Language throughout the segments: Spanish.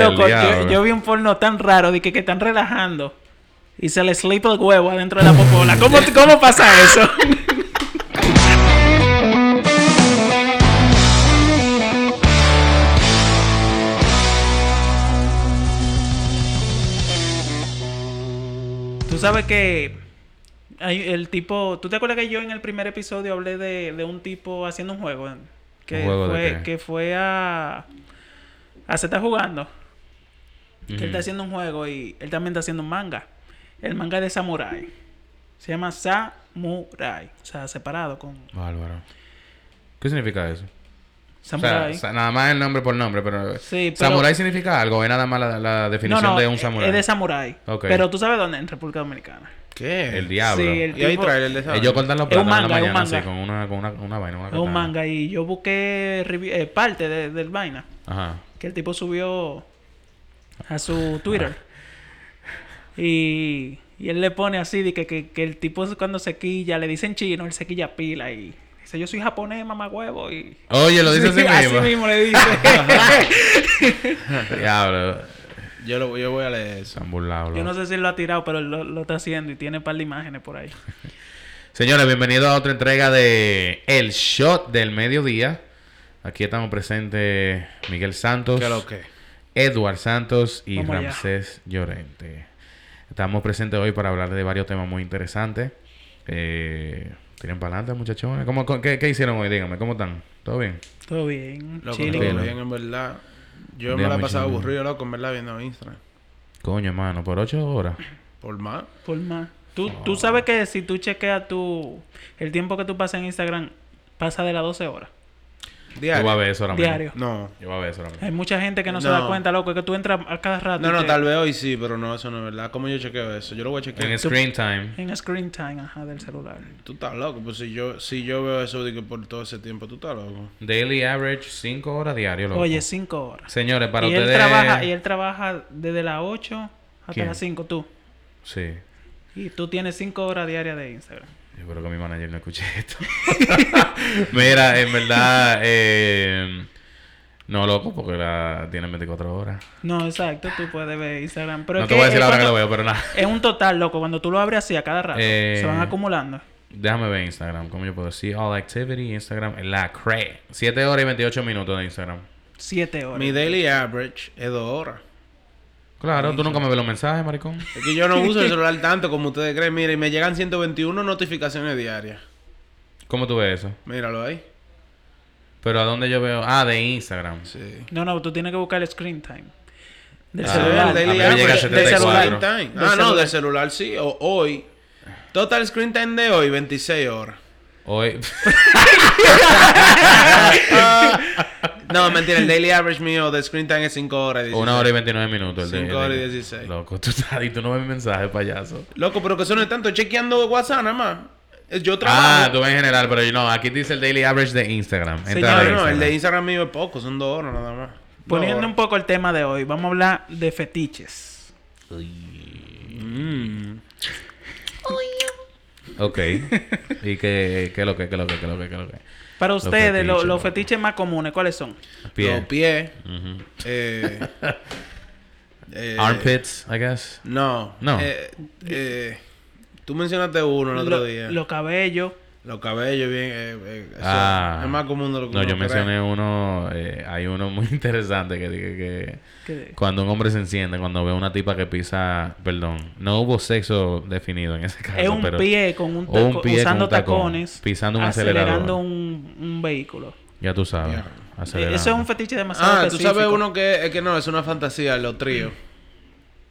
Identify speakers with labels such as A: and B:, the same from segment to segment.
A: Loco, yo, vi un porno tan raro de que, que están relajando y se le slip el huevo adentro de la popola. ¿Cómo, cómo pasa eso? Tú sabes que hay el tipo. ¿Tú te acuerdas que yo en el primer episodio hablé de, de un tipo haciendo un juego? Que
B: ¿Un juego de
A: fue,
B: qué?
A: que fue a. a se está jugando. Que él está haciendo un juego y él también está haciendo un manga. El manga es de Samurai. Se llama Samurai. O sea, separado con
B: Bárbaro. ¿Qué significa eso? O sea,
A: Samurai.
B: sa- nada más el nombre por nombre, pero...
A: Sí, pero-
B: ¿Samurai significa algo? ¿Es nada más la, la definición
A: no, no,
B: de un samurái?
A: Es de Samurai. Pero tú sabes dónde? En República Dominicana.
C: ¿Qué?
B: El diablo.
A: Sí, el
C: Y ahí
A: tipo-
C: trae el de esa
B: Ellos cortan los plátanos en la mañana
A: manga.
B: así, con una, con una, con una vaina, una
A: Es un manga y yo busqué eh, parte de- del vaina.
B: Ajá.
A: que el tipo subió a su Twitter. Y, y él le pone así de que, que, que el tipo cuando se quilla, le dicen chino, él se quilla pila y dice, yo soy japonés, mamá huevo. Y...
B: Oye, lo dice
A: Sí,
B: así mismo.
A: Así mismo le dice.
B: Diablo.
C: Yo, lo, yo voy a leer eso.
B: Burlado.
A: yo no sé si él lo ha tirado, pero él lo, lo está haciendo y tiene un par de imágenes por ahí.
B: Señores, bienvenidos a otra entrega de El Shot del Mediodía. Aquí estamos presentes Miguel Santos,
C: ¿Qué lo que?
B: Edward Santos y
A: Vamos allá.
B: Ramsés Llorente. Estamos presentes hoy para hablar de varios temas muy interesantes. Eh, Tiren para adelante, muchachones. ¿Cómo, qué, qué hicieron hoy? Díganme, ¿cómo están? ¿Todo bien?
A: Todo bien.
C: Loco,
A: chilling.
C: todo bien, en verdad. Yo me la he pasado aburrido, loco, en verdad, viendo Instagram.
B: Coño, hermano, por ocho horas.
C: Por más.
A: Por más. Tú, tú sabes que si tú chequeas tu... El tiempo que tú pasas en Instagram pasa de las 12 horas.
B: Yo
C: Diario.
B: voy a ver eso ahora mismo.
A: Diario.
C: No.
B: Yo voy a ver eso ahora mismo.
A: Hay mucha gente que no, se da cuenta, loco, es que tú entras a cada rato.
C: No, no,
A: te-
C: tal vez hoy sí, pero no, eso no es verdad. ¿Cómo yo chequeo eso? Yo lo voy a chequear.
B: En screen time.
A: En screen time, ajá, del celular.
C: Tú estás loco, pues si yo, si yo veo eso que por todo ese tiempo, tú estás loco.
B: Daily average, cinco horas diario, loco.
A: Oye, 5 horas.
B: Señores, para
A: y
B: ustedes...
A: él trabaja y él trabaja desde las 8 hasta
B: ¿Quién?
A: las 5 tú.
B: Sí.
A: Y tú tienes 5 horas diarias de Instagram.
B: Yo creo que mi manager no escuche esto. Mira, en verdad, eh, no loco, porque la tienen 24 horas.
A: No, exacto, tú puedes ver Instagram. Pero
B: no
A: es
B: te voy a decir ahora que lo veo, pero nada.
A: Es un total, loco. Cuando tú lo abres así a cada rato,
B: Eh,
A: se van acumulando.
B: Déjame ver Instagram, ¿cómo yo puedo decir? All activity, Instagram, la cre. 7 horas y 28 minutos de Instagram.
A: 7 horas.
C: Mi daily average es dos horas.
B: Claro, tú nunca me ves los mensajes, maricón.
C: Es que yo no uso el celular tanto como ustedes creen. Mira, y me llegan 121 notificaciones diarias.
B: ¿Cómo tú ves eso?
C: Míralo ahí.
B: Pero ¿a dónde yo veo? Ah, de Instagram.
C: Sí.
A: No, no, tú tienes que buscar el screen time. Del
B: Ah,
A: celular.
C: del
B: 74.
C: screen time. Ah, no,
A: celular.
C: del celular sí. O hoy. Total screen time de hoy, 26 horas.
B: Hoy...
C: No, mentira, el daily average mío de screen time es 5 horas. y 16.
B: Una hora y 29 minutos. el de-
C: Cinco horas y
B: el de-
C: 16.
B: Loco, tú estás y tú no ves mi mensaje, payaso.
C: Loco, pero que eso no es tanto. Estoy chequeando WhatsApp nada más. Es- Yo
B: Ah,
C: trabajo.
B: tú ves en general, pero no, aquí dice el daily average de Instagram. Entra
A: Señor,
C: no,
B: Instagram.
C: el de Instagram mío es poco, son 2 horas nada más.
A: Poniendo un poco el tema de hoy, vamos a hablar de fetiches.
C: Mm.
B: Ok. ¿Y qué, qué es lo que, qué es lo que, qué es lo que, qué es lo que?
A: Para
B: Los
A: ustedes, lo-
B: fetiches,
A: los
B: loco.
A: fetiches más comunes, ¿cuáles son?
B: Pie.
C: Los pies.
B: Ujú.
C: Eh, eh,
B: Armpits, I guess.
C: No.
B: No.
C: Eh, eh, tú mencionaste uno el otro
A: Lo-
C: día.
A: Los cabellos.
C: Los cabellos, bien. eh, eh, eso
B: Ah.
C: es más común de lo que
B: No,
C: uno
B: yo
C: cree.
B: mencioné uno, eh, hay uno muy interesante que dice que
A: que-
B: cuando un hombre se enciende, cuando ve una tipa que pisa, perdón, no hubo sexo definido en ese caso,
A: es un
B: pero
A: pie con un, taco-
B: con
A: usando
B: un tacón,
A: tacones,
B: pisando un
A: acelerando
B: acelerador.
A: un, un vehículo.
B: ya tú sabes, acelerando.
A: Eso es un fetiche demasiado
C: Ah, tú sabes uno que es que no, es una fantasía, los tríos.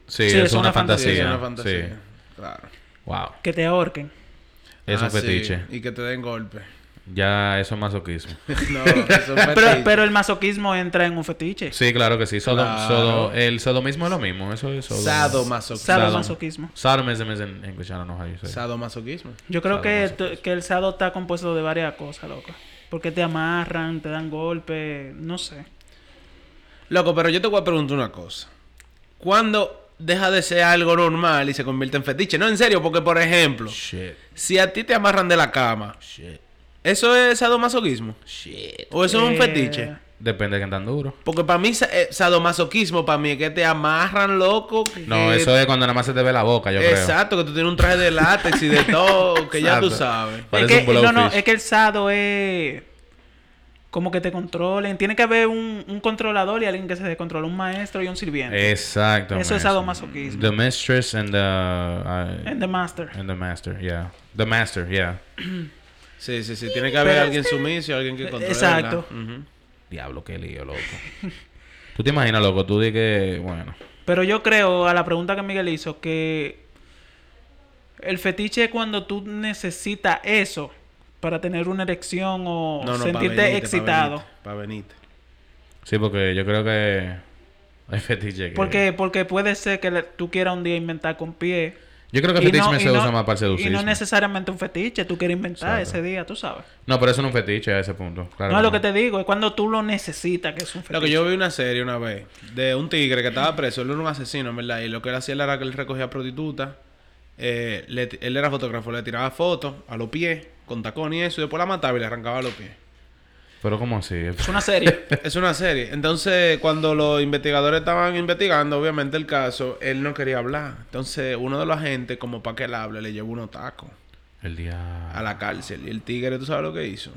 B: Sí,
A: Sí,
B: es, una, fantasía.
C: Sí, es una
B: Sí.
C: fantasía. Claro.
B: Wow.
A: que te ahorquen.
B: Es
C: Ah,
B: un
C: sí,
B: fetiche.
C: Y que te den golpe.
B: Ya eso es masoquismo.
C: no, eso es
A: Pero,
C: fetiche.
A: pero el masoquismo entra en un fetiche.
B: Sí, claro que sí. Sodo-
C: Claro.
B: sodo- el sodomismo es lo mismo. Eso es sodo-
C: Sadomasoquismo.
A: Sadomasoquismo.
B: Sadomism is en English, I don't know how you say it.
C: Sadomasoquismo.
A: Yo creo que,
B: Sadomasoquismo.
A: que el sado está compuesto de varias cosas, loco. Porque te amarran, te dan golpes, no sé.
C: Loco, pero yo te voy a preguntar una cosa. ¿Cuándo deja de ser algo normal y se convierte en fetiche? No, en serio, porque por ejemplo,
B: Shit.
C: si a ti te amarran de la cama,
B: Shit.
C: ¿eso es sadomasoquismo?
B: Shit.
C: ¿O eso es un
A: Eh,
C: fetiche?
B: Depende de qué tan duro.
C: Porque para mí, eh, sadomasoquismo, para mí es que te amarran, loco. que-
B: No, eso es cuando nada más se te ve la boca, yo creo.
C: Exacto, que tú tienes un traje de látex y de todo, que ya tú
B: Exacto.
C: sabes.
A: Es
B: un
A: que, no, no, es que el sado es como que te controlen. Tiene que haber un, un controlador y alguien que se descontrole, un maestro y un sirviente.
B: Exacto.
A: Eso es sadomasoquismo.
B: The mistress and the... uh,
A: And the master.
B: and the master, yeah. The master, yeah.
C: Sí, sí, sí. Tiene que haber
A: Pero-
C: alguien sumiso, alguien que controle.
A: Exacto.
B: Diablo, qué lío, loco. ¿Tú te imaginas, loco? Tú di que... Bueno.
A: Pero yo creo, a la pregunta que Miguel hizo, que el fetiche es cuando tú necesitas eso para tener una erección o
C: No, no,
A: sentirte excitado.
C: Para venirte.
B: Sí, porque yo creo que... Hay fetiche que...
A: Porque, porque puede ser que le- tú quieras un día inventar con pie.
B: Yo creo que
A: y
B: fetiche
A: no-
B: me se
A: no-
B: usa más para el
A: Y no necesariamente un fetiche, tú quieres inventar
B: Exacto.
A: ese día, tú sabes.
B: No, pero eso no es un fetiche a ese punto. Claro
A: no es lo que te digo, es cuando tú lo necesitas que es un
C: Lo
A: fetiche.
C: que yo vi una serie una vez de un tigre que estaba preso, él era un asesino, verdad, y lo que él hacía era que él recogía prostitutas, eh, él era fotógrafo, le tiraba fotos a los pies, con tacón y eso, y después la mataba y le arrancaba los pies.
B: Pero ¿cómo así?
A: Es una serie.
C: Es una serie. Entonces, cuando los investigadores estaban investigando, obviamente, el caso, él no quería hablar. Entonces, uno de los agentes, como para que él hable, le llevó unos tacos
B: El día...
C: a la cárcel. Y el tigre, ¿tú sabes lo que hizo?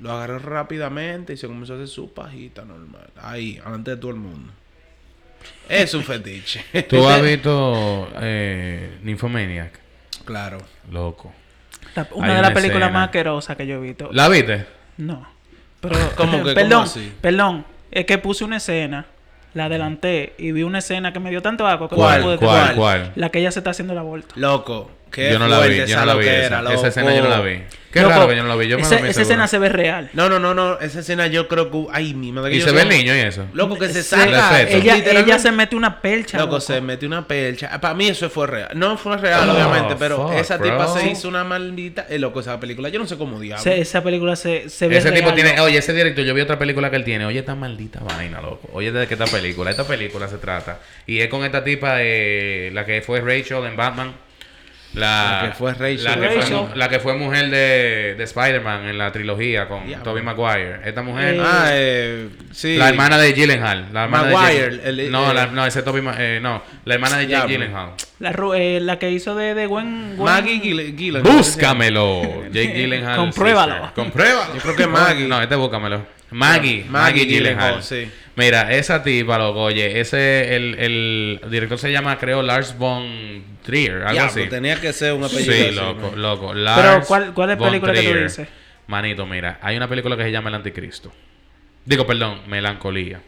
C: Lo agarró rápidamente y se comenzó a hacer su pajita normal. Ahí, delante de todo el mundo. Es un fetiche.
B: ¿Tú has visto eh, Nymphomaniac?
C: claro.
B: Loco.
A: La- una
B: Hay
A: de las películas más asquerosas que yo he visto.
B: ¿La viste?
A: No. Pero,
C: ¿Cómo que? ¿Cómo
A: perdón,
C: así?
A: perdón. Es que puse una escena, la adelanté y vi una escena que me dio tanto asco que
C: ¿Cuál?
A: no pude
B: ¿Cuál? ¿Cuál?
A: La que ella se está haciendo la vuelta.
C: Loco. Qué
B: Yo no la vi, yo no
C: esa
B: la vi esa. escena yo no la vi. Qué
A: Loco,
B: raro que yo no la vi. Yo me
A: esa, escena se ve real.
C: No, no, no, no. Esa escena yo creo que... Ay, mi madre.
B: Y
C: yo
B: se ve el niño y eso.
C: Loco, que se
A: Se-
C: saca.
A: ella, ella se mete una pelcha.
C: Loco,
A: loco.
C: se metió una pelcha. Para mí eso fue real. No fue real,
B: Oh,
C: obviamente, pero
B: fuck,
C: esa tipa
B: bro.
C: se hizo una maldita... Eh, loco, esa película. Yo no sé cómo diablo.
A: Se- esa película se, se ve
B: Ese tipo
A: real,
B: tiene,
A: loco.
B: oye, ese director, yo vi otra película que él tiene. Oye, esta maldita vaina, loco. Oye, de qué esta película. Esta película se trata. Y es con esta tipa, eh, la que fue Rachel en Batman. La,
C: La que fue Rachel.
B: La que fue,
A: Rachel.
B: mu- la que fue mujer de, de Spider-Man en la trilogía con
C: Diablo.
B: Tobey Maguire. Esta mujer.
A: Eh,
C: Ah, eh... Sí.
B: La hermana de Gyllenhaal. La hermana
C: Maguire,
B: de
C: el-
B: no,
C: el-
B: la- no, ese Tobey eh, no, la hermana de Jake. Gyllenhaal.
A: La, eh, la que hizo de, de Gwen, Gwen-
C: Maggie Gill- Gillen.
B: Búscamelo. Jake Gyllenhaal.
A: Compruébalo.
B: Compruébalo.
C: Yo creo que Maggie.
B: No, este búscamelo. Maggie. Maggie,
C: Maggie
B: Gyllenhaal.
C: Gyllenhaal, sí.
B: Mira, esa tipa, loco, oye, ese, el, el director se llama, creo, Lars von Trier, algo
C: Diablo,
B: así.
C: tenía que ser un apellido
B: Sí,
C: así,
B: loco,
C: ¿no?
B: loco. Lars
A: ¿cuál- cuál es
B: von
A: película que tú
B: Trier.
A: dices?
B: Manito, mira, hay una película que se llama El Anticristo. Digo, perdón, Melancolía.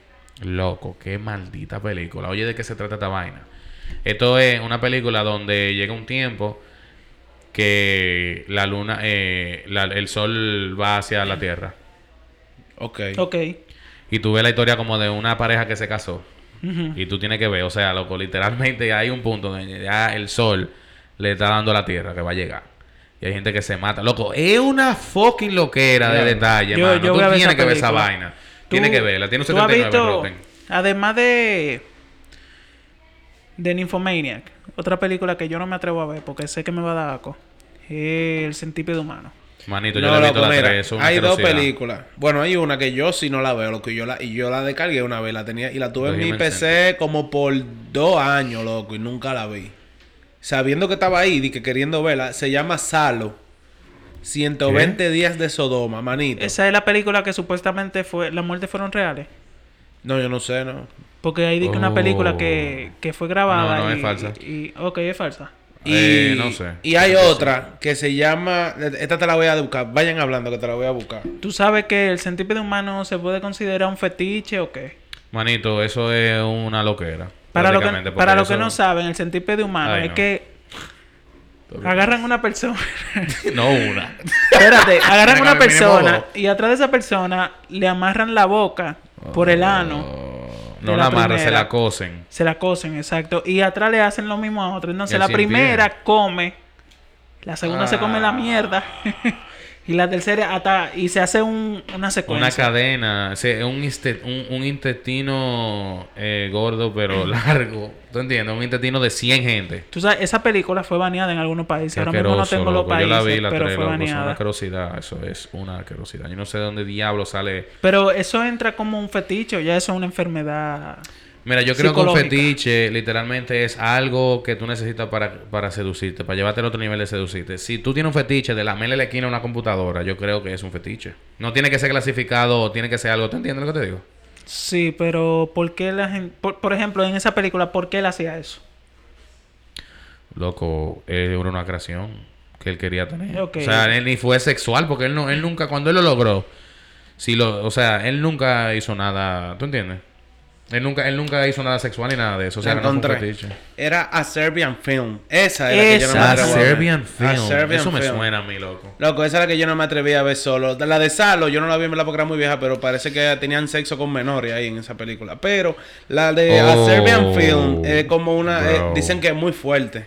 B: Loco, qué maldita película. Oye, ¿de qué se trata esta vaina? Esto es una película donde llega un tiempo que la luna, eh, la- el sol va hacia la tierra.
C: Ok.
A: Ok.
B: Y tú ves la historia como de una pareja que se casó. Y tú tienes que ver, o sea, loco, literalmente hay un punto donde ya el sol le está dando a la tierra que va a llegar. Y hay gente que se mata. Loco, es una fucking loquera de detalle,
A: Yo-
B: mano.
A: yo
B: tú tienes que ver esa vaina. Tienes que verla. Tiene un
A: tú has
B: 79
A: visto,
B: Rotten.
A: además de de Nymphomaniac, otra película que yo no me atrevo a ver porque sé que me va a dar asco, es El centípedo humano.
B: Manito, yo
C: No,
B: le he visto 3.
C: hay dos películas. Bueno, hay una que yo sí no la veo, loco. Y yo la, y yo la descargué una vez, la tenía y la tuve en mi PC como por dos años, loco, y nunca la vi. Sabiendo que estaba ahí y que queriendo verla, se llama Salo. 120 días de Sodoma, manito.
A: Esa es la película que supuestamente fue las muertes fueron reales.
C: No, yo no sé, no.
A: Porque hay dice que una
B: Oh.
A: película que, que fue grabada
B: No, no,
A: y,
B: es falsa.
A: y ok, es falsa.
C: Y,
B: Eh, no sé.
C: y hay
B: No sé.
C: otra que se llama. Esta te la voy a buscar. Vayan hablando que te la voy a buscar.
A: ¿Tú sabes que el centípedo humano se puede considerar un fetiche o qué?
B: Manito, eso es una loquera.
A: Para lo que, para los que
B: eso-
A: no saben, el centípedo humano
B: Ay,
A: es
B: no.
A: que agarran una persona.
B: No una.
A: Espérate, agarran una persona y atrás de esa persona le amarran la boca por el ano. De
B: No
A: la
B: la amarran, se la cosen.
A: Se la cosen, exacto. Y atrás le hacen lo mismo a otro. Entonces la primera come, la segunda se come la
B: Ah.
A: mierda. Y la tercera hasta... Y se hace un, una secuencia.
B: Una cadena, un, un, un intestino eh, gordo pero largo. ¿Tú entiendes? Un intestino de 100 gente.
A: Tú sabes, esa película fue baneada en algunos países. Ahora mismo no tengo los
B: loco.
A: países,
B: Yo la vi la
A: pero
B: tres,
A: fue
B: loco. Es una
A: baneada.
B: asquerosidad. Eso es una asquerosidad. Yo no sé de dónde diablo sale.
A: Pero eso entra como un fetiche o ya eso es una enfermedad.
B: Mira, yo creo que un fetiche literalmente es algo que tú necesitas para, para seducirte, para llevarte al otro nivel de seducirte. Si tú tienes un fetiche de lamerle la esquina a una computadora, yo creo que es un fetiche. No tiene que ser clasificado, tiene que ser algo. ¿Tú entiendes lo que te digo?
A: Sí, pero ¿por qué la gente... Por, por ejemplo, en esa película, ¿por qué él hacía eso?
B: Loco, era una creación que él quería tener. O sea, él ni fue sexual porque él no, él nunca, cuando él lo logró, si lo, o sea, él nunca hizo nada, ¿tú entiendes? Él nunca, él nunca hizo nada sexual ni nada de eso. O sea,
C: La
B: no
C: encontré. Era A Serbian Film. Esa era que yo no me atreví a ver.
B: Serbian
C: A
B: Film.
C: Serbian
B: eso me
C: Film.
B: suena a mí, loco.
C: Loco, esa era la que yo no me atreví a ver solo. La de Salo, yo no la vi en verdad porque era muy vieja, pero parece que tenían sexo con menores ahí en esa película. Pero la de A
B: Oh,
C: Serbian Film es como una. eh, dicen que es muy fuerte.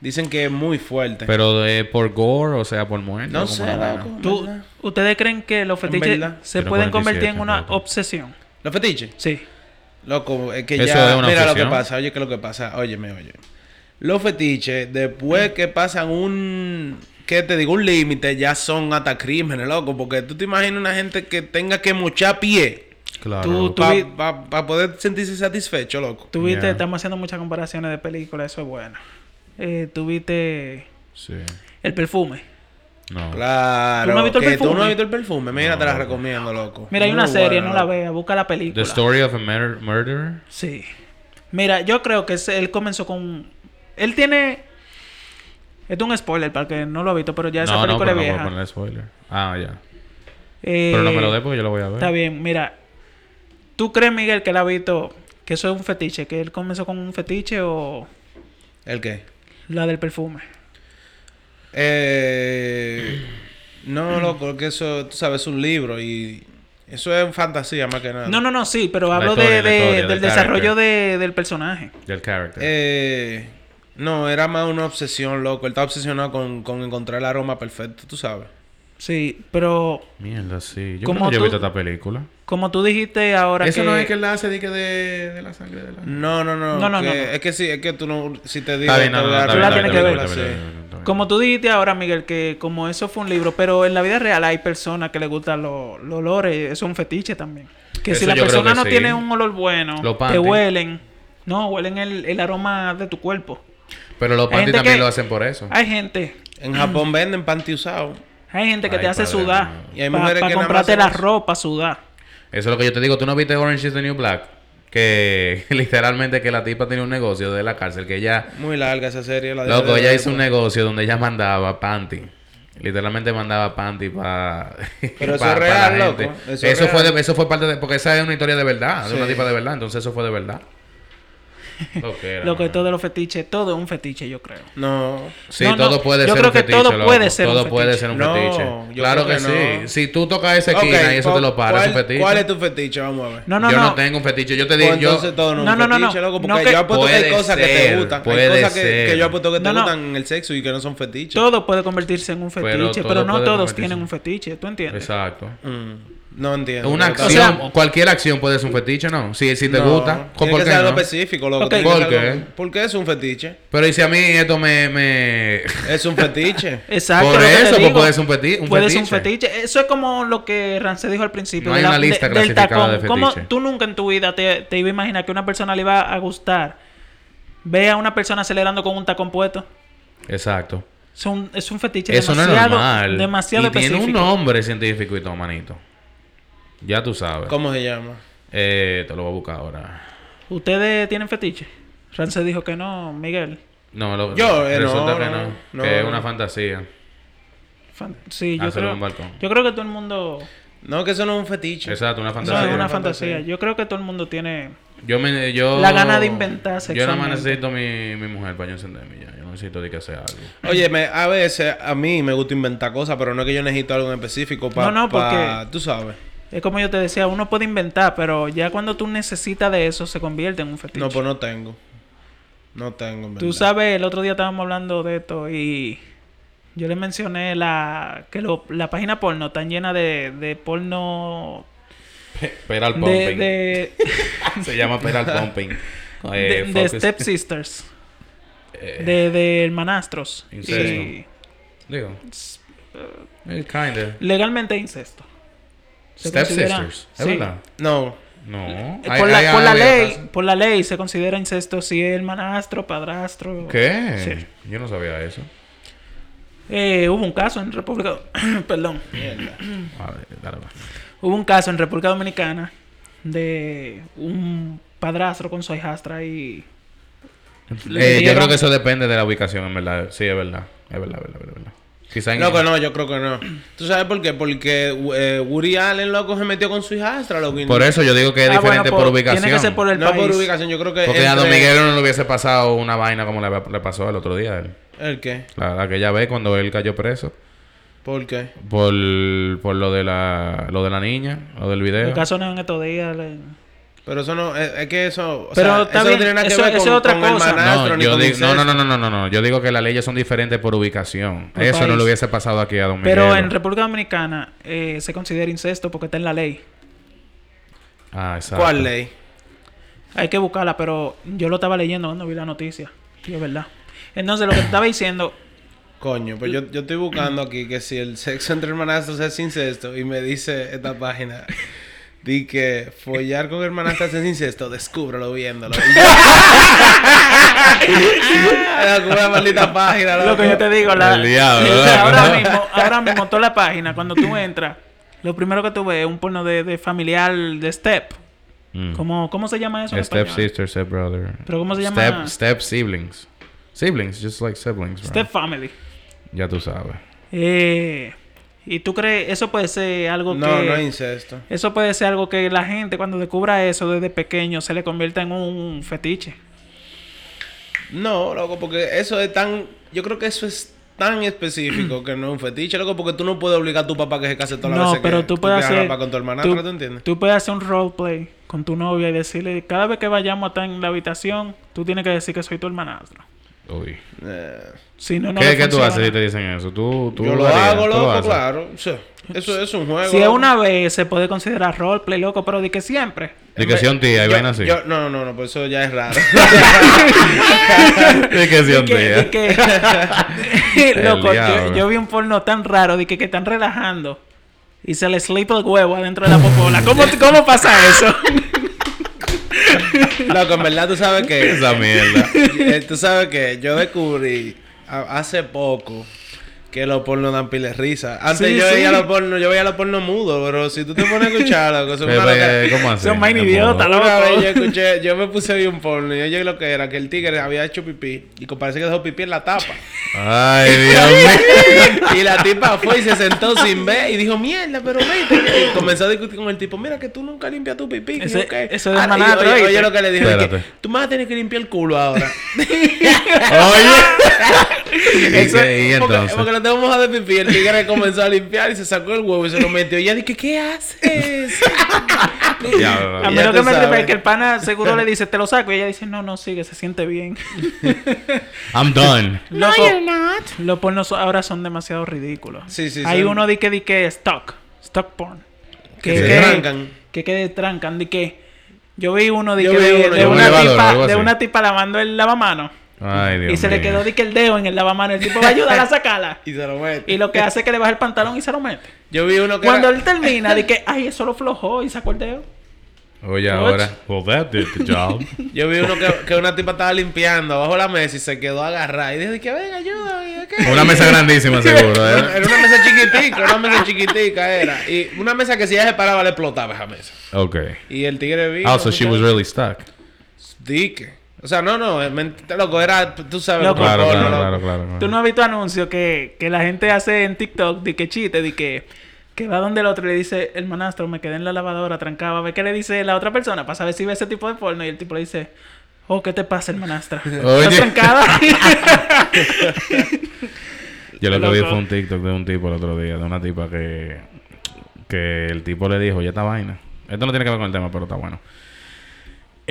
C: Dicen que es muy fuerte.
B: Pero de, por gore, o sea, por muerte.
C: no
B: ¿cómo
C: sé,
B: la
C: loco.
A: ¿Tú,
C: ¿verdad?
A: ¿Ustedes creen que los fetiches se pueden convertir en
B: 47,
A: una
B: loco.
A: obsesión?
C: ¿Los fetiches?
A: Sí.
C: Loco, es que
B: Eso
C: ya.
B: es una
C: mira lo que pasa, oye, ¿qué es lo que pasa? Óyeme, oye. Los fetiches, después que pasan un. ¿Qué te digo? Un límite, ya son hasta crímenes, loco. Porque tú te imaginas una gente que tenga que mochar pie
B: Claro.
A: Tú- tú-
C: para
A: vi-
C: poder sentirse satisfecho, loco.
A: Tuviste, estamos haciendo muchas comparaciones de películas, eso es bueno. Eh, Tuviste
B: Sí.
A: el perfume.
B: No.
C: Claro.
A: ¿Tú no has visto el
C: que ¿Tú no
A: perfume?
C: has visto el perfume? Mira,
B: No,
C: te la recomiendo, loco.
A: Mira, hay
C: Muy
A: una serie,
C: buena,
A: no la veas, busca la
B: The
A: película.
B: Story of a Mur- Murderer.
A: Sí. Mira, yo creo que él comenzó con... Él tiene... Esto es un spoiler para que no lo ha visto, pero ya esa
B: no, no,
A: película
B: pero no
A: es
B: puedo
A: vieja.
B: poner spoiler. Ah, ya.
A: Eh,
B: Pero no me lo dé porque yo lo voy a ver.
A: Está bien, mira. ¿Tú crees, Miguel, que él ha visto que eso es un fetiche? ¿Que él comenzó con un fetiche o
C: ¿El qué?
A: la del perfume?
C: Eh, no, loco, que eso, tú sabes, es un libro y eso es fantasía más que nada.
A: No, no, no, sí, pero
B: La
A: hablo
B: historia,
A: de,
B: la
A: de-
B: historia,
A: del
B: del
A: desarrollo de- del personaje.
B: Del character.
C: Eh, no, era más una obsesión, loco. Él estaba obsesionado con, con encontrar el aroma perfecto, tú sabes.
A: Sí, pero
B: Mierda, sí. Yo
A: como
B: creo que yo he
A: tú-
B: visto esta película.
A: como tú dijiste ahora
B: Eso
A: que...
B: no es que él hace de, de, de la sangre de la...
C: No, no, no.
A: No, no,
C: que-
A: no, no.
C: Es que sí, es que tú no. Si te digo.
B: Está bien, no, no,
A: Tú la tienes que ver. Como tú dijiste ahora, Miguel, que como eso fue un libro, pero en la vida real hay personas que les gustan los, los olores, eso es un fetiche también. Que si la persona no
B: sí.
A: tiene un olor bueno, te huelen, no, huelen el, el aroma de tu cuerpo.
B: Pero los panties también
A: que-
B: lo hacen por eso.
A: Hay gente,
C: En Japón venden panty usado.
A: hay gente que
B: Ay,
A: te hace
B: padre
A: sudar
B: mío.
C: Y hay
A: para
C: mujeres
A: comprarte la ropa, sudar.
B: Eso es lo que yo te digo. ¿Tú no viste Orange is the New Black? Que literalmente que la tipa tenía un negocio de la cárcel. Que ella...
C: Muy larga esa serie. La de-
B: Loco, ella hizo un negocio donde ella mandaba panty. Literalmente mandaba panty para...
C: Pero eso es real, loco. Eso
B: Eso,
C: es
B: fue de- eso fue parte de... Porque esa es una historia de verdad. De una tipa de verdad. Entonces eso fue de verdad. Lo que era,
A: Lo que
B: man.
A: todo los fetiches, todo es un fetiche, yo creo.
C: No.
B: Sí,
A: No, no,
B: todo puede
A: yo
B: ser
A: creo
B: un
A: que
B: fetiche,
A: todo
B: loco.
A: puede ser un
B: Todo puede
A: fetiche.
B: ser un
C: No,
B: fetiche.
C: yo
B: Claro que,
C: creo que
B: sí.
C: no.
B: Si tú tocas esa esquina
C: Ok,
B: y eso te
C: ¿cuál-
B: lo para, es un
C: cuál-
B: fetiche.
C: ¿Cuál es tu fetiche? Vamos a ver.
A: No, no,
B: yo
A: no.
B: no. tengo un fetiche. Yo te
C: Pues
B: digo, yo...
C: entonces todo no,
A: No, no,
C: un
A: no, no.
C: fetiche, loco, porque
A: No que-
C: yo apuesto que hay
B: Puede
C: cosas que te
B: ser,
C: gustan. Hay
B: puede
C: cosas que,
B: ser.
C: que yo apuesto que te
A: No, no.
C: gustan en el sexo y que no son fetiches.
A: Todo puede convertirse en un fetiche, pero, no
B: puede
A: todos tienen
B: en-
A: un fetiche, ¿tú entiendes?
B: Exacto.
C: No entiendo.
B: Una acción,
A: sea-
B: cualquier acción puede ser un fetiche, ¿no? Si, si te
C: No,
B: gusta,
C: Tiene
B: ¿por
C: que
B: qué
C: ser algo
B: no?
C: específico, loco.
A: Ok.
C: tiene que
B: ¿Por
C: ser
B: qué?
C: algo- ¿Por qué es un fetiche?
B: Pero y si a mí esto me... me...
C: Es un fetiche.
A: Exacto.
B: Por eso, pues, puede ser un feti- un
A: Puede ser un
B: fetiche.
A: fetiche. Eso es como lo que Rance dijo al principio.
B: No hay
A: de
B: una lista
A: de- del
B: clasificada
A: tacón.
B: de
A: ¿Cómo
B: fetiche.
A: tú nunca en tu vida te, te iba a imaginar que una persona le iba a gustar ve a una persona acelerando con un tacón puesto?
B: Exacto.
A: Es un, es un fetiche
B: Eso no es
A: demasiado,
B: normal.
A: demasiado
B: y tiene un
A: específico.
B: nombre científico y todo, manito. Ya tú sabes.
C: ¿Cómo se llama?
B: Eh, te lo voy a buscar ahora.
A: ¿Ustedes tienen fetiche? Rance dijo que no, Miguel.
B: No, lo,
C: Yo, eh,
B: resulta
C: no,
B: que
C: no,
B: no.
C: no,
B: que es
C: no.
B: una fantasía.
A: Fan- Sí, yo creo,
B: en un balcón.
A: yo creo que todo el mundo...
C: No, que eso no es un fetiche.
B: Exacto, una
A: No,
B: fantasía.
A: es una
C: una
A: fantasía.
C: fantasía.
A: Yo creo que todo el mundo tiene...
B: Yo me, yo...
A: La gana de inventar
B: Yo nada más necesito mi, mi mujer para yo encenderme ya. Yo no necesito de que sea algo.
C: Oye, me- a veces a mí me gusta inventar cosas, pero no es que yo necesito algo en específico para...
A: No, no, porque-
C: Tú sabes.
A: Es como yo te decía, uno puede inventar, pero ya cuando tú necesitas de eso, se convierte en un fetiche.
C: No, pues no tengo. No tengo, en
A: Tú
C: verdad.
A: sabes, el otro día estábamos hablando de esto y yo le mencioné la que lo- la página porno está llena de, de porno
B: Pe- Peral
A: de,
B: Pumping.
A: de,
B: Se llama Peral Pumping.
A: de,
B: Eh,
A: de
B: focus-
A: step sisters,
B: eh,
A: de, de hermanastros.
B: Incesto.
A: Y
B: Digo. eh,
A: legalmente incesto. Se
B: Step
A: considera-
B: sisters. ¿Es
A: sí.
B: verdad?
C: No.
B: No.
A: Eh, por, la, por ley, por la ley se considera incesto si es hermanastro, padrastro.
B: ¿Qué?
A: Sí.
B: Yo no sabía eso.
A: Eh, hubo un caso en República, perdón,
B: A ver, dale, va.
A: hubo un caso en República Dominicana de un padrastro con su hijastra y
B: Eh, yo creo que eso depende de la ubicación, en verdad. Sí, es verdad. Es verdad, es verdad, es verdad. Quizá en...
C: Loco, no, yo creo que no. ¿Tú sabes por qué? Porque eh, Woody Allen, loco, se metió con su hijastra, loco. y
B: Por eso yo digo que es
A: Ah,
B: diferente
A: bueno,
B: por,
A: por-
B: ubicación.
A: Tiene que ser por el
C: No
A: país.
C: por ubicación, yo creo que.
B: Porque a Don
C: entre-
B: Miguel no le hubiese pasado una vaina como le, le pasó el otro día a él.
C: ¿El qué?
B: La, aquella vez cuando él cayó preso.
C: ¿Por qué?
B: Por, por lo de la lo de la niña, lo del video.
A: El caso no en estos días. le-
C: Pero eso no, es, es que eso, o
A: Pero
C: sea, eso no tiene nada que
A: eso-
C: ver
A: eso
C: con,
A: es otra
C: con el
A: cosa.
C: manastro
B: No,
C: ni
B: yo digo, no, no, no, no, no, no, no. Yo digo que las leyes son diferentes por ubicación. Eso no le hubiese pasado aquí a Don Miguel.
A: Pero en República Dominicana eh, se considera incesto porque está en la ley.
B: Ah, exacto.
C: ¿Cuál ley?
A: Hay que buscarla, pero yo lo estaba leyendo cuando vi la noticia. Y es verdad. Entonces, lo que te estaba diciendo,
C: Coño, pues yo, yo estoy buscando aquí que si el sexo entre hermanastros es incesto y me dice esta página di que follar con hermanastras es incesto, descúbrelo viéndolo. Y yo- Loco, una maldita página,
A: lo que yo te digo, la,
B: El diablo,
A: o sea,
B: ¿verdad?
A: ahora mismo, ahora mismo toda la página, cuando tú entras, lo primero que tú ves es un porno de, de familiar de step.
B: Mm.
A: ¿Cómo, ¿Cómo se llama eso? en
B: Step
A: español?
B: sister, step brother.
A: ¿Pero cómo se
B: Step,
A: llama?
B: step siblings. Siblings, just like siblings. bro.
A: Step family.
B: Ya tú sabes.
A: Eh, ¿Y tú crees eso puede ser algo
C: No,
A: que...
C: no incesto.
A: Eso puede ser algo que la gente cuando descubra eso desde pequeño se le convierta en un fetiche.
C: No, loco, porque eso es tan... Yo creo que eso es tan específico que no es un fetiche, loco, porque tú no puedes obligar a tu papá que se case todas las
A: No,
C: veces
A: pero
C: que
A: tú puedes hacer...
C: con tu hermanastra, ¿tú, entiendes?
A: tú puedes hacer un roleplay con tu novia y decirle, cada vez que vayamos a estar en la habitación, tú tienes que decir que soy tu hermanastro.
B: Uy.
C: Eh,
A: Si no, no
B: ¿Qué, ¿qué tú haces si te dicen eso? ¿Tú, tú
C: yo lo
B: harías?
C: hago,
B: ¿Tú lo
C: loco, claro. O sea, eso es un juego.
A: Si es una vez, se puede considerar roleplay, loco, pero de que siempre.
B: De que sea un tía y vaina así.
C: yo- no, no, no, pues eso ya es raro.
B: De que sea un
A: de que- loco, yo, vi un porno tan raro de que, que están relajando y se le slip el huevo adentro de la popola. ¿Cómo, cómo pasa eso?
C: Loco, en verdad tú sabes que...
B: Esa mierda.
C: Tú sabes que yo descubrí hace poco que los pornos dan pile risa. Antes
A: Sí,
C: yo
A: sí.
C: veía los pornos, yo veía los pornos mudos, pero si tú te pones a escuchar, loco,
B: Pero,
C: una loca-
B: ¿Cómo así?
A: Son vaina
B: ¿Cómo?
A: idiota, loco.
C: Una vez yo escuché, yo me puse a ver un porno y yo llegué lo que era, que el tigre había hecho pipí y que parece que dejó pipí en la tapa.
B: Ay, Dios mío.
C: y la tipa fue y se sentó sin ver y dijo, mierda, pero vete. Y comenzó a discutir con el tipo, mira que tú nunca limpias tu pipí.
A: Ese-
C: qué".
A: eso es
C: Ah, y
A: manatro,
C: oye, oye lo que le dijo, es que, tú me vas a tener que limpiar el culo ahora.
B: Oye. ¿Y,
C: Eso-
B: y
C: porque,
B: entonces?
C: porque tengo mojado de pipí. El tigre comenzó a limpiar y se sacó el huevo y se lo metió. Y ella dije, ¿qué haces?
B: Diablo,
A: A mí
C: Ya
A: lo que me es que el pana seguro le dice, te lo saco. Y ella dice, no, no, sigue, se siente bien.
B: I'm done.
A: Loco, Los pornos ahora son demasiado ridículos.
C: Sí, sí,
A: Hay
C: son-
A: uno de que, de que stock, stock porn.
C: Que se trancan.
A: Que, que trancan, de que... Yo vi uno de, que
C: vi
A: de,
C: uno,
A: de una tipa, de una tipa lavando el lavamano.
B: Ay, Dios
A: y se le quedó de que el dedo en el lavamano. El tipo va a ayudar a sacarla.
C: Y se lo mete.
A: Y lo que hace es que le baja el pantalón y se lo mete.
C: Yo vi uno que
A: Cuando
C: era-
A: él termina, de que, ay, eso lo flojó y sacó el dedo.
B: Oye, ahora. Well, that did the job.
C: Yo vi uno que, que una tipa estaba limpiando abajo la mesa y se quedó agarrada. Y dije que venga, ayuda.
B: Una mesa grandísima, seguro. ¿eh?
C: Era una mesa chiquitica, una mesa chiquitica era. Y una mesa que si ella se paraba le explotaba esa mesa.
B: Ok.
C: Y el tigre vino.
B: Oh, so she was really stuck.
C: Dique. O sea, no, no, es ment- loco, era, tú sabes,
A: Loco.
B: Claro,
C: porno,
B: claro, claro, claro. claro.
A: ¿Tú no has visto anuncios que, que la gente hace en TikTok de que chiste, de que, que va donde el otro y le dice, el manastro, me quedé en la lavadora trancado, a ver qué le dice la otra persona para saber si ve ese tipo de porno y el tipo le dice, oh, ¿qué te pasa, hermanastra?
B: Oye.
A: ¿Estás trancada?
B: Yo lo que vi
A: Loco.
B: fue un TikTok de un tipo el otro día, de una tipa que, que el tipo le dijo, ya esta vaina. Esto no tiene que ver con el tema, pero está bueno.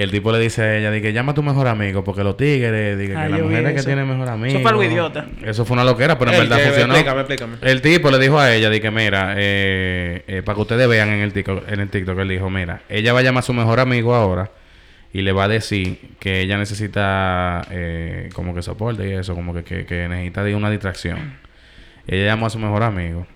B: El tipo le dice a ella, de que llama a tu mejor amigo, porque los tigres, de que, que las mujeres que tienen mejor amigo.
A: Eso fue algo idiota.
B: Eso fue una loquera, pero en verdad
C: que-
B: funcionó.
C: Explícame, explícame.
B: El tipo le dijo a ella, de que mira, eh, eh, para que ustedes vean en el, TikTok, en el TikTok, él dijo, mira, ella va a llamar a su mejor amigo ahora y le va a decir que ella necesita eh, como que soporte y eso, como que, que, que necesita de una distracción. Ella llamó a su mejor amigo.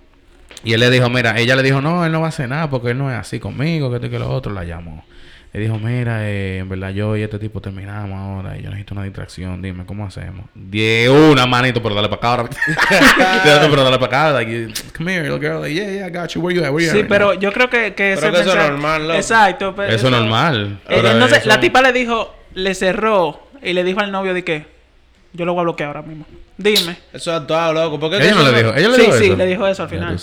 B: Y él le dijo, mira, ella le dijo, no, él no va a hacer nada porque él no es así conmigo, que esto y que lo otro, la llamó. Le dijo, mira, eh, en verdad yo y este tipo terminamos ahora y yo necesito una distracción, dime, ¿cómo hacemos? De una manito, pero dale para acá ahora. pero dale para acá, like, come here, little girl, like, yeah, yeah, I got you, where you at, where you at
A: Sí,
B: right
A: pero
B: now?"
A: yo creo que, que ese
C: que eso es normal, loco.
A: Exacto. pero
B: Eso es normal.
A: Eh,
B: pero
A: entonces,
B: eso-
A: la tipa le dijo, le cerró y le dijo al novio de que yo lo voy a bloquear ahora mismo. Dime.
C: Eso es actuado, loco. ¿Por qué
B: Ella no le dijo, ella le
A: Sí,
B: dijo
A: sí,
B: eso.
A: le dijo eso al final.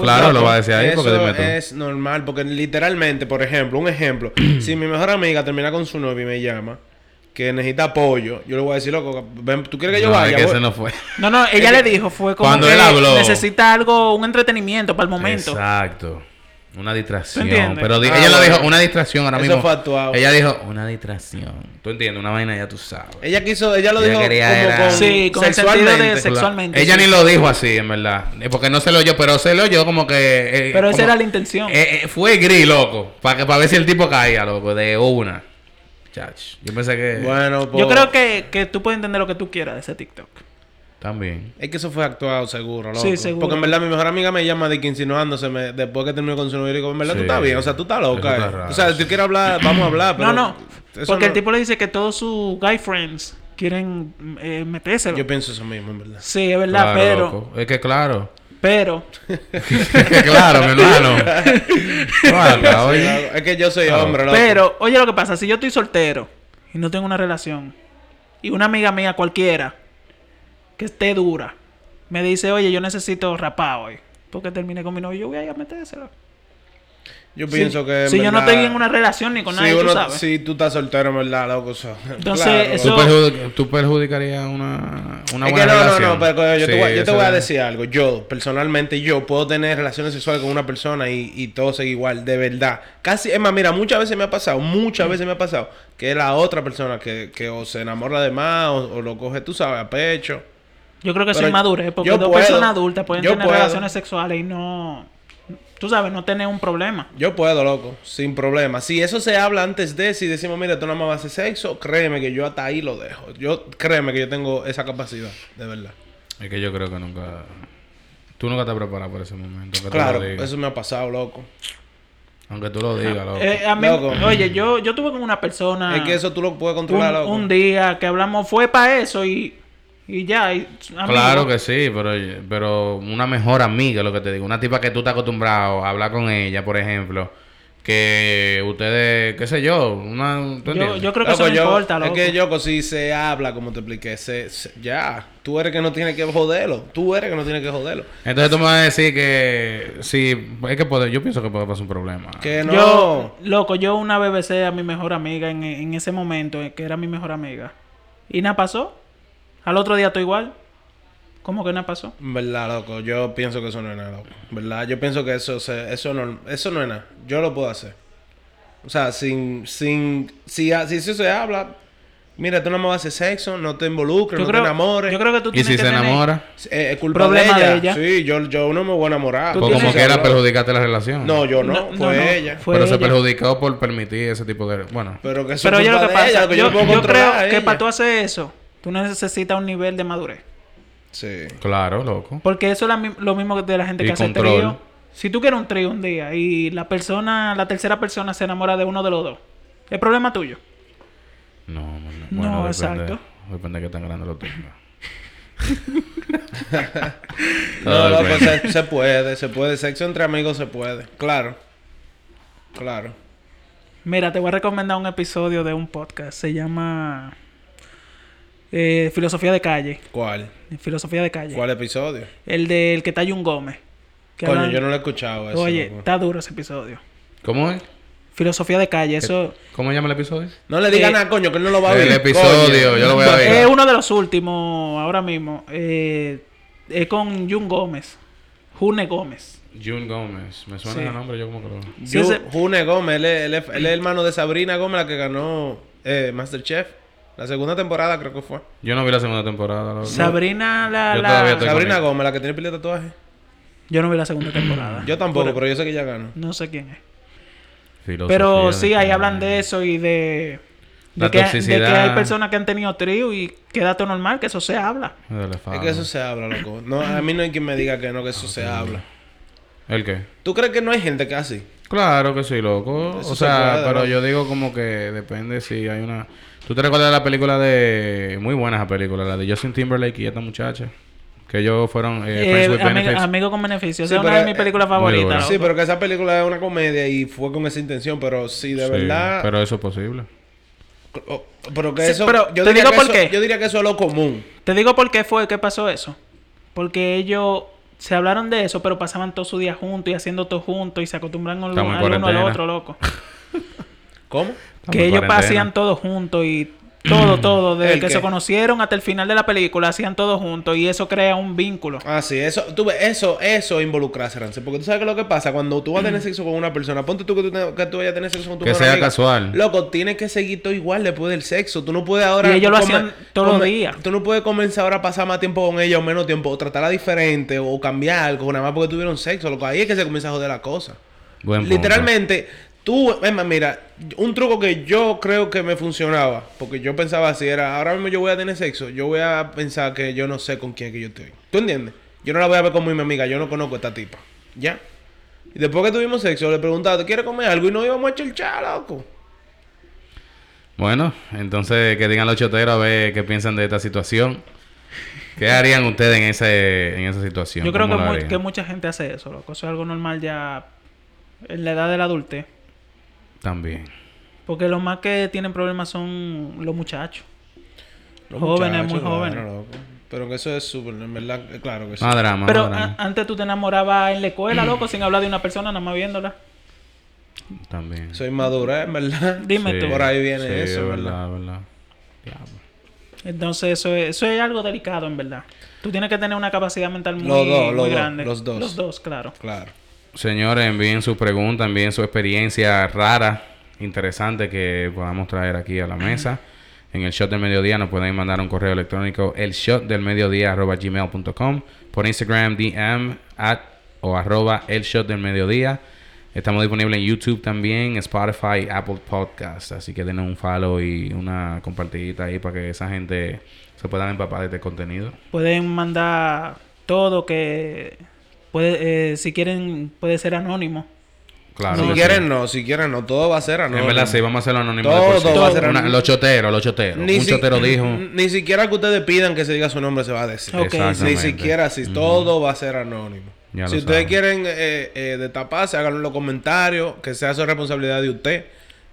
B: Claro, lo va a decir ahí porque dime tú.
C: es normal, porque literalmente, por ejemplo, un ejemplo, si mi mejor amiga termina con su novio y me llama, que necesita apoyo, yo le voy a decir, loco, ven, ¿tú quieres que yo
B: No,
C: vaya?
B: es que ese no fue.
A: No, no, ella le dijo, fue como
B: Cuando
A: que
B: él habló.
A: necesita algo, un entretenimiento para el momento.
B: Exacto. Una distracción. Pero di-
C: Ah,
B: ella lo dijo, una distracción ahora
C: Eso
B: mismo.
C: fue actuado.
B: Ella dijo, una distracción. ¿Tú entiendes? Una vaina ya tú sabes.
C: Ella quiso, ella lo
B: Ella
C: dijo
B: quería
C: como
B: era-
C: con
A: Sí, con el sentido de
C: sexualmente.
A: sex- sexualmente,
B: Ella
A: sí.
B: ni lo dijo así, en verdad. Eh, Porque no se lo oyó, pero se lo oyó como que. eh,
A: Pero esa
B: como-
A: era la intención.
B: Eh, eh, fue gris, loco. Para para ver si el tipo caía, loco. De una. Chach. Yo pensé que.
C: Bueno, pues,
A: Yo creo que, que tú puedes entender lo que tú quieras de ese TikTok.
B: También.
C: Es que eso fue actuado seguro, loco.
A: Sí, seguro.
C: Porque en verdad mi mejor amiga me llama de que insinuándose me- después que terminó con su novio y digo, en verdad
B: Sí.
C: tú estás bien, o sea, tú estás loca.
B: Está
C: eh.
B: raro,
C: o sea, si tú quieres hablar, vamos a hablar, pero
A: no, no. Porque el tipo le dice que todos sus guy friends quieren eh, metérselo.
C: Yo pienso eso mismo, en verdad.
A: Sí, es verdad,
B: Claro,
A: pero...
B: loco. Es que claro.
A: Pero...
B: es que claro, mi hermano.
C: Sí,
B: oye.
C: Es que yo soy
B: Claro.
C: hombre, loco.
A: Pero, oye lo que pasa, si yo estoy soltero y no tengo una relación y una amiga mía cualquiera que esté dura me dice, oye, yo necesito rapar hoy porque terminé con mi novio, yo voy a ir a metérselo.
C: Yo
A: Si-
C: pienso que.
A: Si yo no estoy en una relación ni con
C: si
A: nadie, tú
C: uno-
A: sabes.
C: Si tú estás soltero, en verdad, loco. eso-
A: Entonces,
C: claro,
A: eso-
B: ¿Tú, perjudi- tú perjudicarías una, una
C: es que
B: buena
C: no,
B: relación?
C: no, no, pero yo, te voy, yo te voy a decir algo. Yo, personalmente, yo puedo tener relaciones sexuales con una persona y, y todo sigue igual, de verdad. Casi, es más, mira, muchas veces me ha pasado, muchas veces me ha pasado que la otra persona que, que o se enamora de más o, o lo coge, tú sabes, a pecho.
A: Yo creo que eso es madurez, porque dos
C: puedo.
A: personas adultas pueden tener
C: puedo.
A: relaciones sexuales y no, tú sabes, no tener un problema.
C: Yo puedo, loco, sin problema. Si eso se habla antes de, si decimos, mira, tú nada más vas a hacer sexo, créeme que yo hasta ahí lo dejo. Yo, créeme que yo tengo esa capacidad, de verdad.
B: Es que yo creo que nunca... Tú nunca te preparas para ese momento.
C: Claro,
B: lo digas.
C: eso me ha pasado, loco.
B: Aunque tú lo digas, loco.
A: Eh, a mí-
C: Loco.
A: oye, yo, yo tuve con una persona
C: Es que eso tú lo puedes
A: un,
C: controlar, loco.
A: un día que hablamos, fue para eso y, y ya. y-
B: Claro que sí, pero, pero una mejor amiga, lo que te digo. Una tipa que tú estás acostumbrado a hablar con ella, por ejemplo. Que ustedes, qué sé yo, una... ¿tú
A: Yo, creo que
C: Loco,
A: eso no
C: yo-
A: importa, loco.
C: Es que yo, si se habla, como te expliqué, se, se- ya. Tú eres que no tienes que joderlo. Tú eres que no tienes que joderlo.
B: Entonces tú me vas a decir que... Sí, es que puede, yo pienso que puede pasar un problema.
C: Que no.
A: Yo, loco, yo una vez besé a mi mejor amiga en, en ese momento, eh, que era mi mejor amiga. Y nada pasó. Al otro día estoy igual. ¿Cómo que nada pasó?
C: Verdad, loco. Yo pienso que eso no es nada, loco. Verdad, yo pienso que eso, se, eso, no, eso no es nada. Yo lo puedo hacer. O sea, sin. sin si, si eso se habla. Mira, tú no me vas a hacer sexo, no te involucres,
A: Yo
C: no
A: creo,
C: te enamores.
A: yo creo que tú
B: ¿Y
A: tienes
B: si
A: que
B: se
A: tener-
B: enamora?
C: Eh, es culpa
A: Problema
C: de ella.
A: de ella.
C: Sí, yo, yo no me voy a enamorar.
A: Tú
B: Pues como
A: que hacerlo.
B: perjudicaste la relación.
C: No, yo no.
A: No,
C: fue
A: no, no.
C: ella.
A: Fue
B: pero se perjudicó por permitir ese tipo de... Bueno,
C: Pero que eso
A: Pero
C: es
A: oye lo
C: culpa
A: que
C: de ella,
A: pasa.
C: que
A: Yo,
C: no puedo
A: yo creo que para tú hacer eso, tú necesitas un nivel de madurez.
C: Sí.
B: claro, loco.
A: Porque eso es lo mismo que de la gente
B: Y
A: que hace
B: control.
A: trío. Si tú quieres un trío un día y la persona, la tercera persona se enamora de uno de los dos, es problema tuyo.
B: No, no,
A: No,
B: bueno, depende,
A: exacto.
B: Depende de qué tan grande lo tenga.
C: No, loco,
B: depende.
C: se, se puede, se puede. Sexo entre amigos se puede. Claro. Claro.
A: Mira, te voy a recomendar un episodio de un podcast. Se llama eh, Filosofía de Calle.
C: ¿Cuál?
A: Filosofía de Calle.
C: ¿Cuál episodio?
A: El del que está Jun Gómez. Que
C: Coño,
A: hablan-
C: yo no lo he escuchado eso.
A: Oye,
C: loco.
A: está duro ese episodio.
B: ¿Cómo es?
A: Filosofía de Calle, eso
B: ¿Cómo se llama el episodio?
C: No le digan
A: Eh,
C: nada, coño, que él no lo va a oír.
B: El episodio,
C: coño.
B: yo lo voy a ver.
A: es uno de los últimos ahora mismo. Eh, es con Jun Gómez. June Gómez.
B: June Gómez. Me suena
A: Sí.
B: el nombre, yo como que lo...
A: Sí, ese-
C: June Gómez, él es, él es- él es hermano de Sabrina Gómez, la que ganó eh, Masterchef. La segunda temporada creo que fue.
B: Yo no vi la segunda temporada. loco.
A: Sabrina la...
B: Yo
A: la-
C: Sabrina. Gómez, la que tiene pila de tatuaje.
A: Yo no vi la segunda temporada.
C: Yo tampoco,
A: Pero-
C: pero yo sé que ella ganó.
A: No sé quién es.
B: Filosofía
A: Pero sí, ahí
B: género.
A: hablan de eso y de... De
B: La
A: que, de que hay personas que han tenido trío y queda todo normal, que eso se habla.
C: Es que eso se habla, loco. No, a mí no hay quien me diga que no, que eso se habla.
B: ¿El qué?
C: ¿Tú crees que no hay gente que así?
B: Claro que sí, loco.
C: Eso
B: o
C: se
B: sea,
C: puede,
B: pero
C: ¿no?
B: yo digo como que depende si hay una... ¿Tú te recuerdas de la película de... Muy buena esa película, la de Justin Timberlake y esta muchacha? Que ellos fueron eh,
A: Eh,
B: Friends with
A: amigo,
B: Benefits.
A: amigo con beneficio.
C: Sí,
A: Esa es una
C: pero,
A: de mis películas favoritas.
C: Sí, pero que esa película es una comedia y fue con esa intención, pero sí, de
B: Sí,
C: verdad.
B: Pero eso es posible.
C: Oh, pero que
A: Sí,
C: eso.
A: pero
C: yo
A: te
C: diría
A: digo
C: que
A: por
C: eso-
A: qué.
C: Yo diría que eso es lo común.
A: Te digo por qué fue que pasó eso. Porque ellos se hablaron de eso, pero pasaban todo su día juntos y haciendo todo juntos y se acostumbran al, uno al otro, loco.
C: ¿Cómo?
A: Que ellos
B: cuarentena.
A: hacían todo juntos y todo, todo. Desde
C: ¿El
A: que se conocieron hasta el final de la película, hacían todo juntos y eso crea un vínculo.
C: Ah, sí, eso, tú ves, eso, eso es involucrarse, Rance. Porque tú sabes que lo que pasa cuando tú vas a tener sexo con una persona, ponte tú que tú, te- que tú vayas a tener sexo con tu
B: Que sea
C: amiga.
B: casual.
C: Loco, tienes que seguir todo igual después del sexo. Tú no puedes ahora.
A: Y ellos lo hacían todos los días.
C: Tú no puedes comenzar ahora a pasar más tiempo con ella o menos tiempo, o tratarla diferente, o cambiar algo, nada más porque tuvieron sexo. Loco, ahí es que se comienza a joder la cosa.
B: Buen punto.
C: Tú, es más, mira, un truco que yo creo que me funcionaba, porque yo pensaba así, era, ahora mismo yo voy a tener sexo, yo voy a pensar que yo no sé con quién es que yo estoy. ¿Tú entiendes? Yo no la voy a ver como mi amiga, yo no conozco a esta tipa. ¿Ya? Y después que tuvimos sexo, le preguntaba, ¿te quieres comer algo? Y no íbamos a echar loco.
B: Bueno, entonces que digan los choteros a ver qué piensan de esta situación. ¿Qué harían ustedes en ese en esa situación?
A: Yo creo que,
B: ¿Cómo lo
A: mu-
B: harían?
A: que mucha gente hace eso, loco. Eso es algo normal ya en la edad de la adultez.
B: También.
A: Porque los más que tienen problemas son los muchachos.
C: Los
A: Jóvenes,
C: muchachos,
A: muy jóvenes.
C: claro, loco. Pero que eso es súper, en verdad, eh, claro que sí.
B: Más drama,
A: Pero
B: más drama.
A: antes tú te enamorabas en la escuela, loco, sin hablar de una persona, nada más viéndola.
B: También.
C: Soy madura, en verdad.
A: Dime
B: Sí,
A: tú.
C: Por ahí viene
B: sí,
C: eso,
B: es
C: ¿verdad?
B: verdad. Diablo.
A: Entonces eso es, eso es algo delicado, en verdad. Tú tienes que tener una capacidad mental muy,
C: Los dos,
A: muy
C: los dos,
A: grande.
C: los dos.
A: Los dos, claro.
C: Claro.
B: Señores, envíen sus preguntas, envíen su experiencia rara, interesante que podamos traer aquí a la mesa. En el shot del mediodía nos pueden mandar un correo electrónico el shot del mediodía arroba gmail.com por Instagram DM at o arroba el shot del mediodía. Estamos disponibles en YouTube también, Spotify, Apple Podcast. Así que denos un follow y una compartidita ahí para que esa gente se puedan empapar de este contenido.
A: Pueden mandar todo que... Puede, eh, si quieren, puede ser anónimo.
B: Claro.
C: si quieren,
B: sí.
C: no. Si quieren, no. Todo va a ser anónimo.
B: En verdad sí, vamos a hacerlo anónimo.
C: Todo
B: de
C: va a ser
B: Una-
C: anónimo.
B: Los choteros, los choteros.
C: Ni
B: un
C: si-
B: chotero dijo...
C: Ni siquiera que ustedes pidan que se diga su nombre se va a decir. Ni siquiera así. Todo va a ser anónimo.
B: Ya
C: si ustedes
B: saben.
C: quieren eh, eh, destaparse, háganlo en los comentarios. Que sea su responsabilidad de usted.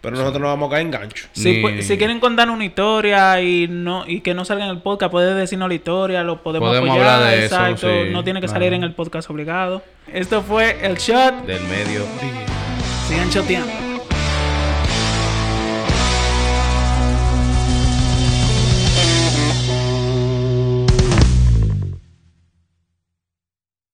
C: Pero nosotros no vamos a caer en gancho.
A: Si,
B: Ni-
A: pu- si quieren contar una historia y no y que no salga en el podcast, puede decirnos la historia, lo podemos,
B: Podemos
A: apoyar.
B: hablar de eso,
A: exacto.
B: sí,
A: no tiene que
B: claro.
A: salir en el podcast obligado. Esto fue el shot.
B: Del medio.
A: Sigan choteando.